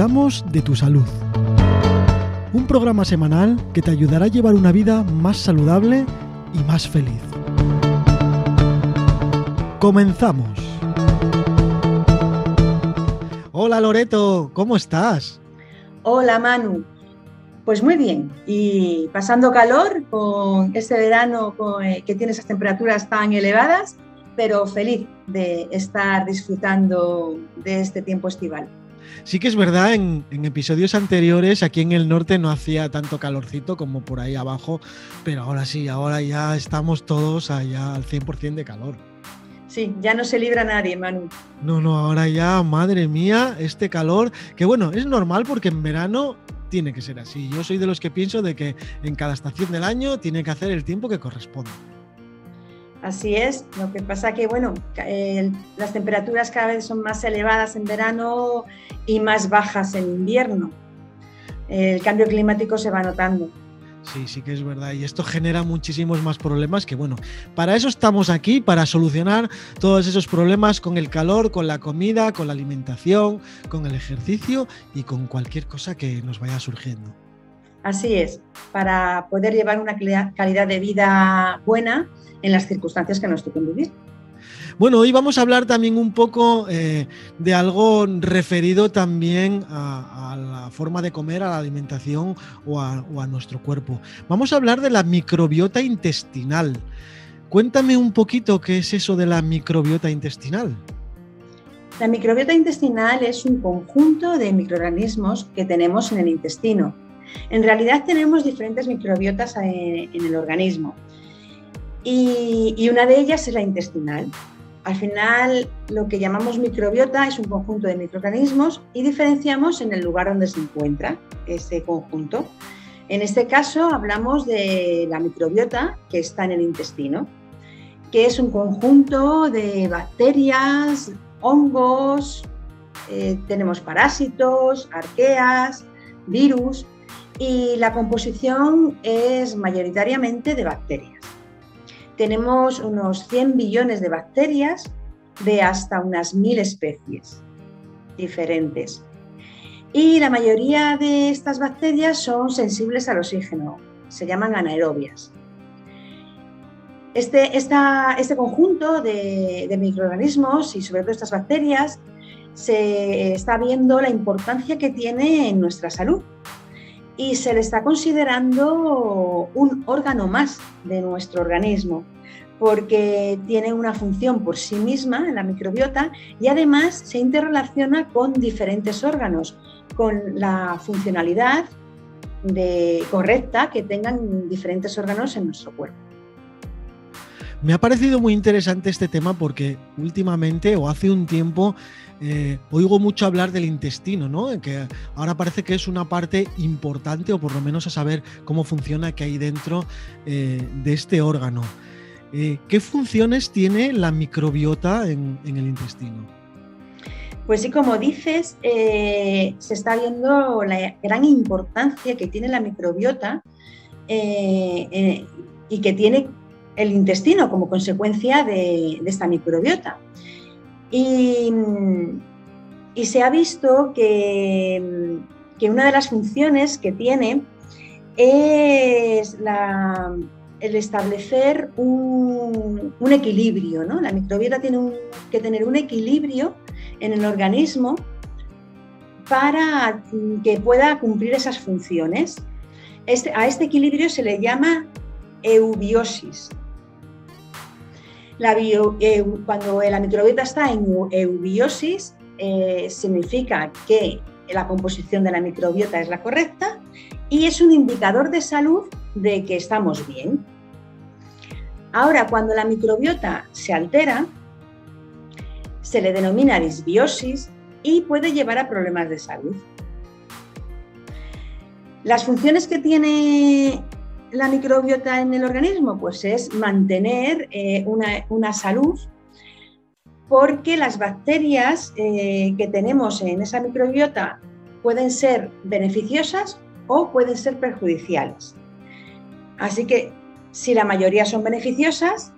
de tu salud. Un programa semanal que te ayudará a llevar una vida más saludable y más feliz. Comenzamos. Hola Loreto, ¿cómo estás? Hola Manu, pues muy bien, y pasando calor con este verano eh, que tiene esas temperaturas tan elevadas, pero feliz de estar disfrutando de este tiempo estival. Sí que es verdad, en, episodios anteriores aquí en el norte no hacía tanto calorcito como por ahí abajo, pero ahora sí, ahora ya estamos todos allá al 100% de calor. Sí, ya no se libra nadie, Manu. No, no, ahora ya, madre mía, este calor, que bueno, es normal porque en verano tiene que ser así. Yo soy de los que pienso de que en cada estación del año tiene que hacer el tiempo que corresponde. Así es, lo que pasa que, bueno, las temperaturas cada vez son más elevadas en verano y más bajas en invierno. El cambio climático se va notando. Sí, sí que es verdad. Y esto genera muchísimos más problemas que, bueno, para eso estamos aquí, para solucionar todos esos problemas con el calor, con la comida, con la alimentación, con el ejercicio y con cualquier cosa que nos vaya surgiendo. Así es, para poder llevar una calidad de vida buena en las circunstancias que nos toquen vivir. Bueno, hoy vamos a hablar también un poco eh, de algo referido también a, la forma de comer, a la alimentación o a, o a nuestro cuerpo. Vamos a hablar de la microbiota intestinal. Cuéntame un poquito qué es eso de la microbiota intestinal. La microbiota intestinal es un conjunto de microorganismos que tenemos en el intestino. En realidad tenemos diferentes microbiotas en el organismo y, una de ellas es la intestinal. Al final, lo que llamamos microbiota es un conjunto de microorganismos y diferenciamos en el lugar donde se encuentra ese conjunto. En este caso, hablamos de la microbiota que está en el intestino, que es un conjunto de bacterias, hongos, eh, tenemos parásitos, arqueas, virus y la composición es mayoritariamente de bacterias tenemos unos 100 billones de bacterias de hasta unas 1000 especies diferentes. Y la mayoría de estas bacterias son sensibles al oxígeno, se llaman anaerobias. Este, este conjunto de, de, microorganismos y sobre todo estas bacterias se está viendo la importancia que tiene en nuestra salud y se le está considerando un órgano más de nuestro organismo porque tiene una función por sí misma en la microbiota y además se interrelaciona con diferentes órganos, con la funcionalidad correcta que tengan diferentes órganos en nuestro cuerpo. Me ha parecido muy interesante este tema porque últimamente o hace un tiempo eh, oigo mucho hablar del intestino, ¿no? Que ahora parece que es una parte importante, o por lo menos a saber cómo funciona que hay dentro eh, de este órgano. Eh, ¿Qué funciones tiene la microbiota en, el intestino? Pues sí, como dices, se está viendo la gran importancia que tiene la microbiota y que tiene el intestino como consecuencia de esta microbiota. Y, se ha visto que, una de las funciones que tiene es el establecer un, equilibrio. ¿no? La microbiota tiene que tener un equilibrio en el organismo para que pueda cumplir esas funciones. Este, a este equilibrio se le llama eubiosis. Eh, cuando la microbiota está en eubiosis, eh, significa que la composición de la microbiota es la correcta y es un indicador de salud de que estamos bien. Ahora, cuando la microbiota se altera, se le denomina disbiosis y puede llevar a problemas de salud. Las funciones que tiene la microbiota en el organismo? Pues es mantener eh, una, salud porque las bacterias eh, que tenemos en esa microbiota pueden ser beneficiosas o pueden ser perjudiciales. Así que si la mayoría son beneficiosas,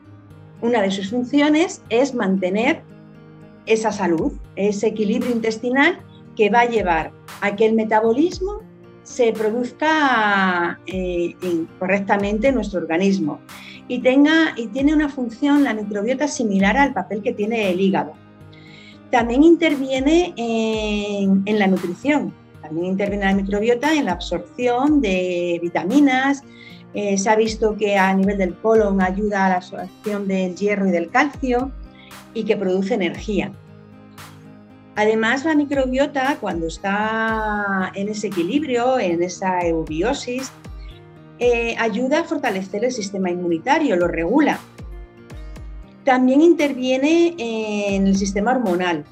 una de sus funciones es mantener esa salud, ese equilibrio intestinal que va a llevar a que el metabolismo se produzca eh, correctamente en nuestro organismo y, tenga, y tiene una función, la microbiota, similar al papel que tiene el hígado. También interviene en, la nutrición, también interviene la microbiota en la absorción de vitaminas, eh, se ha visto que a nivel del colon ayuda a la absorción del hierro y del calcio y que produce energía. Además, la microbiota, cuando está en ese equilibrio, en esa eubiosis, eh, ayuda a fortalecer el sistema inmunitario, lo regula. También interviene en el sistema hormonal,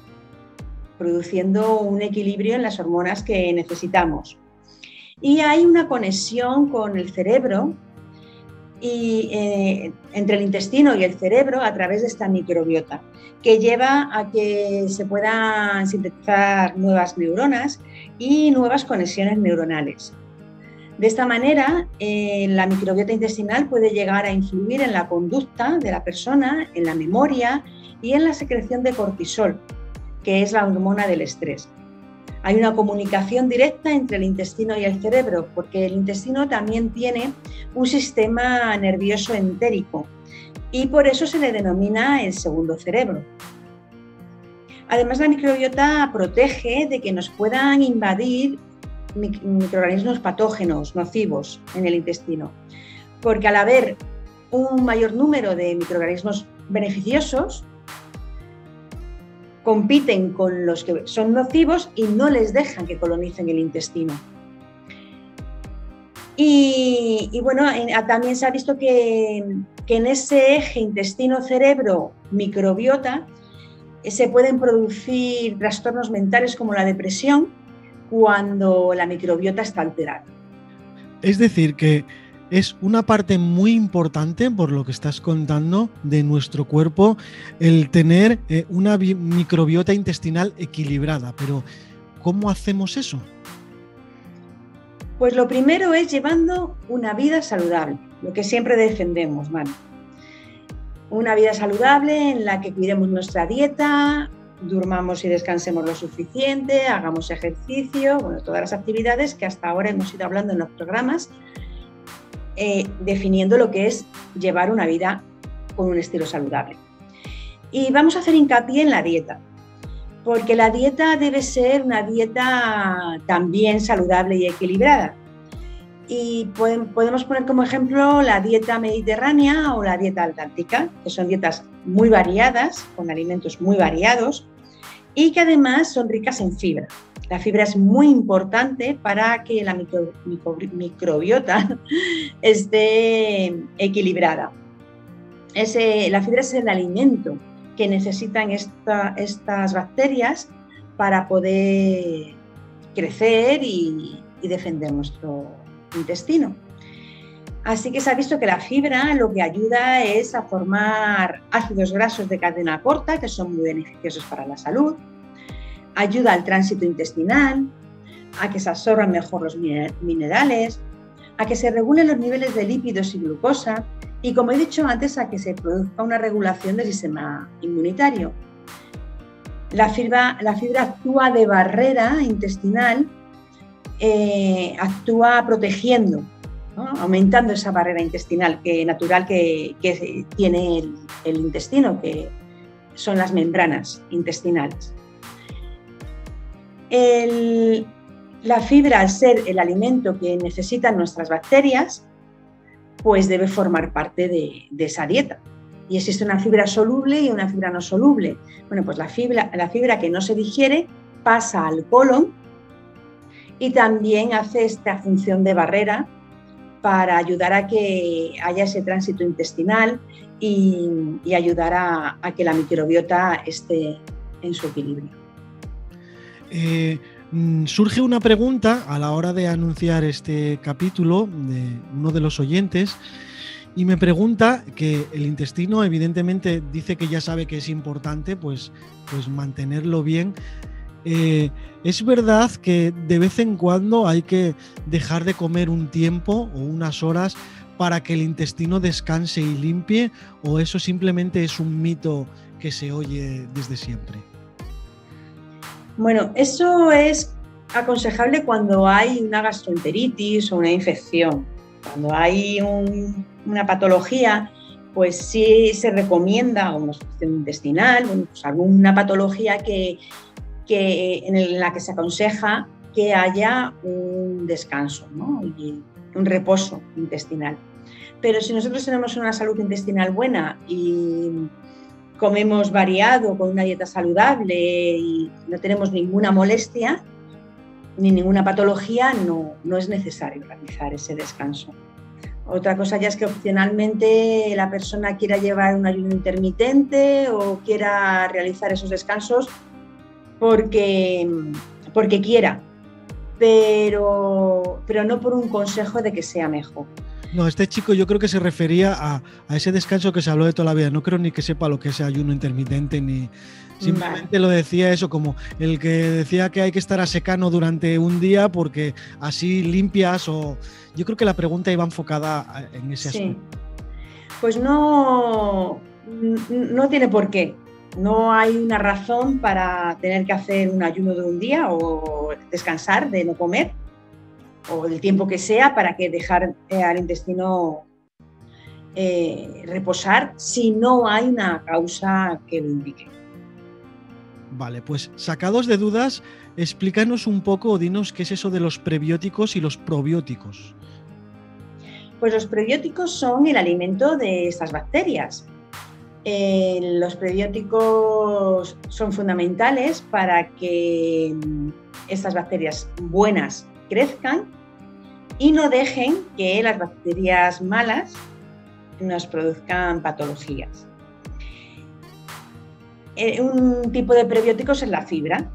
produciendo un equilibrio en las hormonas que necesitamos. Y hay una conexión con el cerebro y, eh, entre el intestino y el cerebro a través de esta microbiota, que lleva a que se puedan sintetizar nuevas neuronas y nuevas conexiones neuronales. De esta manera, eh, la microbiota intestinal puede llegar a influir en la conducta de la persona, en la memoria y en la secreción de cortisol, que es la hormona del estrés hay una comunicación directa entre el intestino y el cerebro, porque el intestino también tiene un sistema nervioso entérico y por eso se le denomina el segundo cerebro. Además, la microbiota protege de que nos puedan invadir microorganismos patógenos, nocivos en el intestino, porque al haber un mayor número de microorganismos beneficiosos, compiten con los que son nocivos y no les dejan que colonicen el intestino. Y, bueno, también se ha visto que, en ese eje intestino-cerebro-microbiota eh, se pueden producir trastornos mentales como la depresión cuando la microbiota está alterada. Es decir, que es una parte muy importante, por lo que estás contando, de nuestro cuerpo, el tener eh, una microbiota intestinal equilibrada. Pero, ¿cómo hacemos eso? Pues lo primero es llevando una vida saludable, lo que siempre defendemos, Manu. Una vida saludable en la que cuidemos nuestra dieta, durmamos y descansemos lo suficiente, hagamos ejercicio, bueno, todas las actividades que hasta ahora hemos ido hablando en los programas eh, definiendo lo que es llevar una vida con un estilo saludable. Y vamos a hacer hincapié en la dieta, porque la dieta debe ser una dieta también saludable y equilibrada. Y podemos poner como ejemplo la dieta mediterránea o la dieta antártica, que son dietas muy variadas, con alimentos muy variados y que además son ricas en fibra. La fibra es muy importante para que la microbiota esté equilibrada. la fibra es el alimento que necesitan estas bacterias para poder crecer y, y defender nuestro intestino. Así que se ha visto que la fibra lo que ayuda es a formar ácidos grasos de cadena corta, que son muy beneficiosos para la salud, ayuda al tránsito intestinal, a que se absorban mejor los minerales, a que se regulen los niveles de lípidos y glucosa y, como he dicho antes, a que se produzca una regulación del sistema inmunitario. La fibra, la fibra actúa de barrera intestinal, eh, actúa protegiendo, aumentando esa barrera intestinal que, natural que, tiene el, intestino, que son las membranas intestinales la fibra, al ser el alimento que necesitan nuestras bacterias, pues debe formar parte de, esa dieta. Y existe una fibra soluble y una fibra no soluble. Bueno, pues la fibra, la fibra que no se digiere pasa al colon y también hace esta función de barrera para ayudar a que haya ese tránsito intestinal y, ayudar a que la microbiota esté en su equilibrio. Eh, mm, surge una pregunta a la hora de anunciar este capítulo de uno de los oyentes y me pregunta que el intestino evidentemente dice que ya sabe que es importante pues, pues mantenerlo bien. Eh, ¿Es verdad que de vez en cuando hay que dejar de comer un tiempo o unas horas para que el intestino descanse y limpie o eso simplemente es un mito que se oye desde siempre? Bueno, eso es aconsejable cuando hay una gastroenteritis o una infección. Cuando hay una patología, pues sí se recomienda una infección intestinal, pues alguna patología que, en la que se aconseja que haya un descanso y un reposo intestinal. Pero si nosotros tenemos una salud intestinal buena y comemos variado, con una dieta saludable y no tenemos ninguna molestia ni ninguna patología, no, no es necesario realizar ese descanso. Otra cosa ya es que opcionalmente la persona quiera llevar un ayuno intermitente o quiera realizar esos descansos porque, porque quiera, pero, pero no por un consejo de que sea mejor. No, este chico yo creo que se refería a, ese descanso que se habló de toda la vida. No creo ni que sepa lo que es ayuno intermitente, ni simplemente lo decía eso, como el que decía que hay que estar a secano durante un día porque así limpias o... Yo creo que la pregunta iba enfocada en ese sí. Pues no, no tiene por qué. No hay una razón para tener que hacer un ayuno de un día o descansar de no comer o el tiempo que sea para que dejar eh, al intestino eh, reposar si no hay una causa que lo indique. Vale, pues sacados de dudas, explícanos un poco o dinos qué es eso de los prebióticos y los probióticos. Pues los prebióticos son el alimento de estas bacterias. Eh, los prebióticos son fundamentales para que mm, estas bacterias buenas crezcan y no dejen que las bacterias malas nos produzcan patologías. Eh, un tipo de prebióticos es la fibra,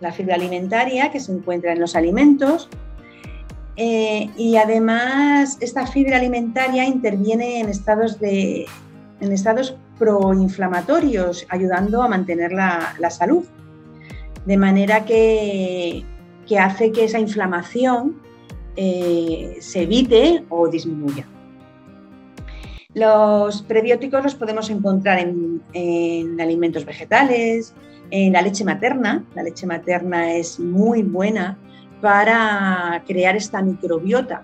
la fibra alimentaria que se encuentra en los alimentos eh, y además esta fibra alimentaria interviene en estados, de, en estados proinflamatorios, ayudando a mantener la, salud. De manera que que hace que esa inflamación eh, se evite o disminuya. Los prebióticos los podemos encontrar en, alimentos vegetales, en la leche materna. La leche materna es muy buena para crear esta microbiota,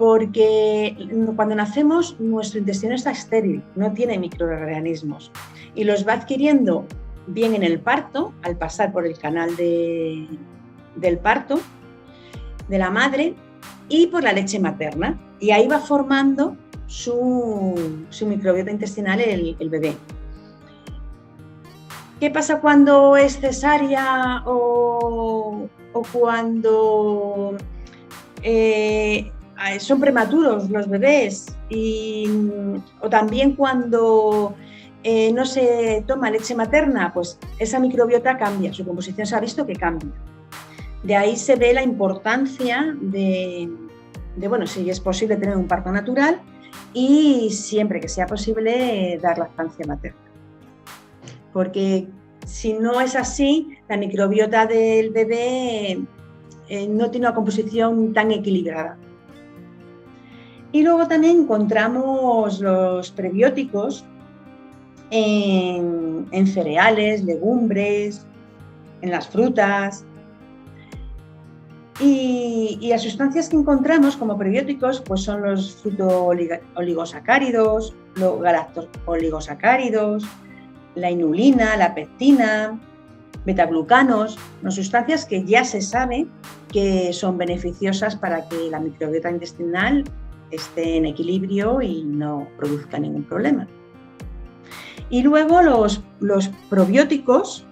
porque cuando nacemos nuestro intestino está estéril, no tiene microorganismos y los va adquiriendo bien en el parto, al pasar por el canal de, del parto de la madre y por la leche materna. Y ahí va formando su, microbiota intestinal el, bebé. ¿Qué pasa cuando es cesárea o, cuando eh, son prematuros los bebés? Y, o también cuando eh, no se toma leche materna, pues esa microbiota cambia, su composición se ha visto que cambia. De ahí se ve la importancia de, bueno, si es posible tener un parto natural y siempre que sea posible dar lactancia materna. Porque si no es así, la microbiota del bebé eh, no tiene una composición tan equilibrada. Y luego también encontramos los prebióticos en, cereales, legumbres, en las frutas, y, las sustancias que encontramos como prebióticos pues son los fruto-oligosacáridos, los galacto-oligosacáridos, la inulina, la pectina, betaglucanos, son sustancias que ya se sabe que son beneficiosas para que la microbiota intestinal esté en equilibrio y no produzca ningún problema. Y luego los, probióticos,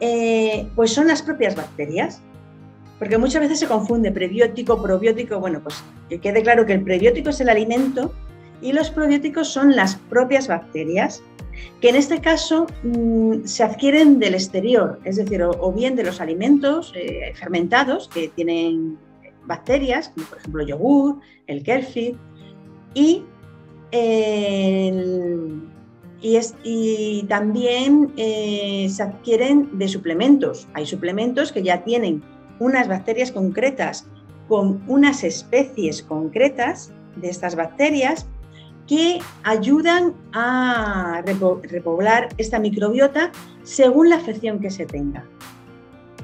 eh, pues son las propias bacterias. Porque muchas veces se confunde prebiótico, probiótico. Bueno, pues que quede claro que el prebiótico es el alimento y los probióticos son las propias bacterias, que en este caso mm, se adquieren del exterior, es decir, o, bien de los alimentos eh, fermentados que tienen bacterias, como por ejemplo el yogur, el kefir, y, y, también eh, se adquieren de suplementos. Hay suplementos que ya tienen unas bacterias concretas con unas especies concretas de estas bacterias que ayudan a repoblar esta microbiota según la afección que se tenga.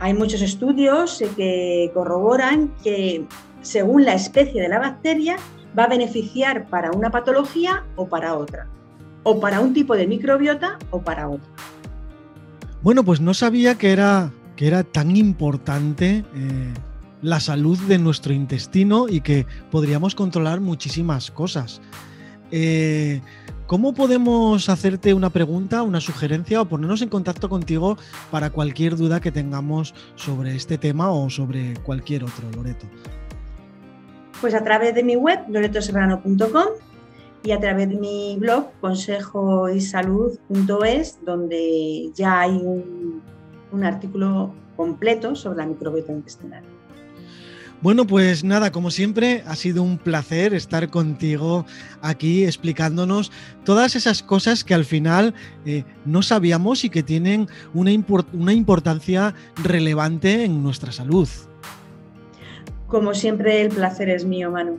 Hay muchos estudios que corroboran que según la especie de la bacteria va a beneficiar para una patología o para otra, o para un tipo de microbiota o para otra. Bueno, pues no sabía que era, que era tan importante eh, la salud de nuestro intestino y que podríamos controlar muchísimas cosas. Eh, ¿Cómo podemos hacerte una pregunta, una sugerencia o ponernos en contacto contigo para cualquier duda que tengamos sobre este tema o sobre cualquier otro, Loreto? Pues a través de mi web, loretoserrano.com y a través de mi blog, consejoysalud.es, donde ya hay un, un artículo completo sobre la microbiota intestinal. Bueno, pues nada, como siempre, ha sido un placer estar contigo aquí explicándonos todas esas cosas que al final eh, no sabíamos y que tienen una, una importancia relevante en nuestra salud. Como siempre, el placer es mío, Manu.